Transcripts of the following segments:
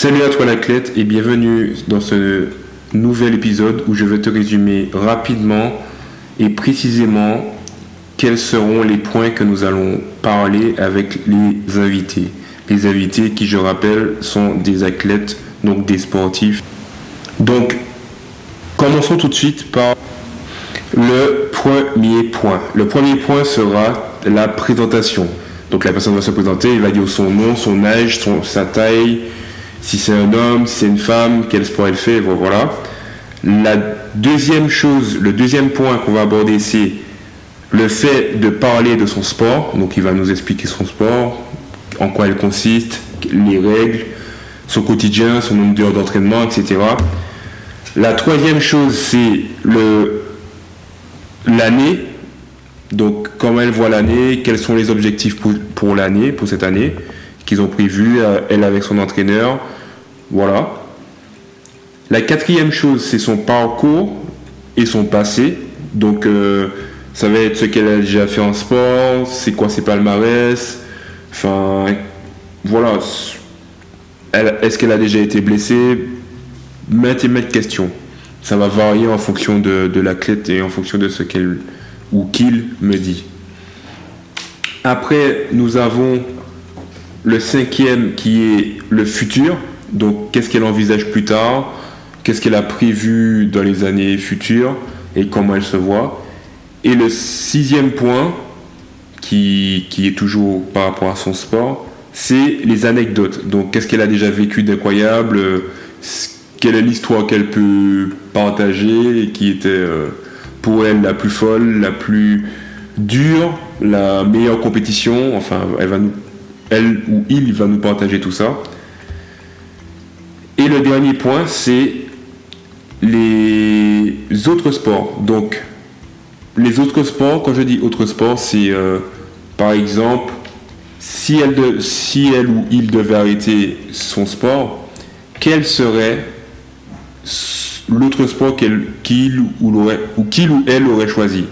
Salut à toi l'athlète et bienvenue dans ce nouvel épisode où je vais te résumer rapidement et précisément quels seront les points que nous allons parler avec les invités. Les invités qui, je rappelle, sont des athlètes, donc des sportifs. Donc, commençons tout de suite par le premier point. Le premier point sera la présentation. Donc la personne va se présenter, il va dire son nom, son âge, sa taille, si c'est un homme, si c'est une femme, quel sport elle fait, voilà. La deuxième chose, le deuxième point qu'on va aborder, c'est le fait de parler de son sport. Donc il va nous expliquer son sport, en quoi il consiste, les règles, son quotidien, son nombre d'heures d'entraînement, etc. La troisième chose, c'est l'année. Donc comment elle voit l'année, quels sont les objectifs pour, pour l'année, pour cette année qu'ils ont prévu, euh, elle avec son entraîneur. Voilà. La quatrième chose, c'est son parcours et son passé. Donc, euh, ça va être ce qu'elle a déjà fait en sport, c'est quoi ses palmarès. Enfin, voilà. Est-ce qu'elle a déjà été blessée? Maintes et maintes questions. Ça va varier en fonction de, de l'athlète et en fonction de ce qu'elle ou qu'il me dit. Après, nous avons le cinquième qui est le futur. Donc, qu'est-ce qu'elle envisage plus tard? Qu'est-ce qu'elle a prévu dans les années futures? Et comment elle se voit? Et le sixième point, qui, est toujours par rapport à son sport, c'est les anecdotes. Donc, qu'est-ce qu'elle a déjà vécu d'incroyable? Quelle est l'histoire qu'elle peut partager qui était euh, pour elle la plus folle, la plus dure, la meilleure compétition? Enfin, elle va nous elle ou il va nous partager tout ça. Et le dernier point, c'est les autres sports. Donc, les autres sports, quand je dis autres sports, c'est euh, par exemple, si elle, si elle ou il devait arrêter son sport, quel serait l'autre sport qu'il ou, ou, ou elle aurait choisi?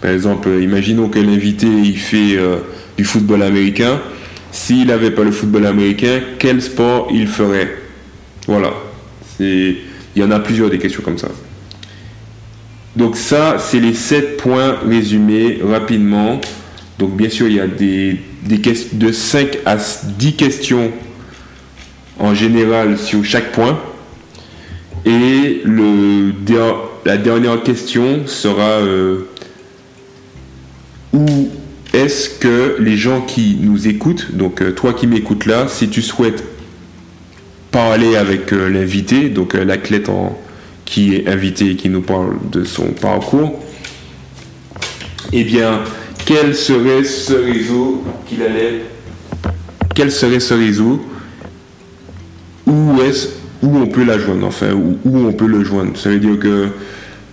Par exemple, imaginons que l'invité il fait euh, du football américain s'il n'avait pas le football américain, quel sport il ferait? Voilà. Il y en a plusieurs des questions comme ça. Donc ça, c'est les 7 points résumés rapidement. Donc bien sûr, il y a des, des de 5 à 10 questions en général sur chaque point. Et le, la dernière question sera euh, où que les gens qui nous écoutent, donc euh, toi qui m'écoutes là, si tu souhaites parler avec euh, l'invité, donc euh, l'athlète qui est invité et qui nous parle de son parcours, eh bien, quel serait ce réseau qu'il allait Quel serait ce réseau? Où est-ce où on peut la joindre, enfin, où on peut le joindre? Ça veut dire que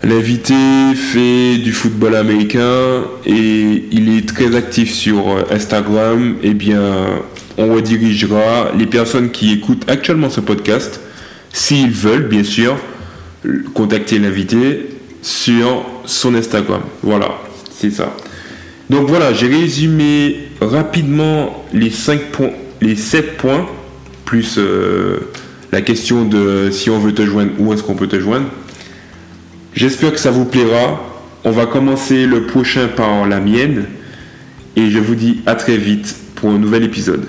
L'invité fait du football américain et il est très actif sur euh, Instagram. Eh bien, on redirigera les personnes qui écoutent actuellement ce podcast, s'ils veulent, bien sûr, contacter l'invité sur son Instagram. Voilà, c'est ça. Donc voilà, j'ai résumé rapidement les 5 points, les 7 points, plus euh, la question de si on veut te joindre, où est-ce qu'on peut te joindre. J'espère que ça vous plaira. On va commencer le prochain par la mienne. Et je vous dis à très vite pour un nouvel épisode.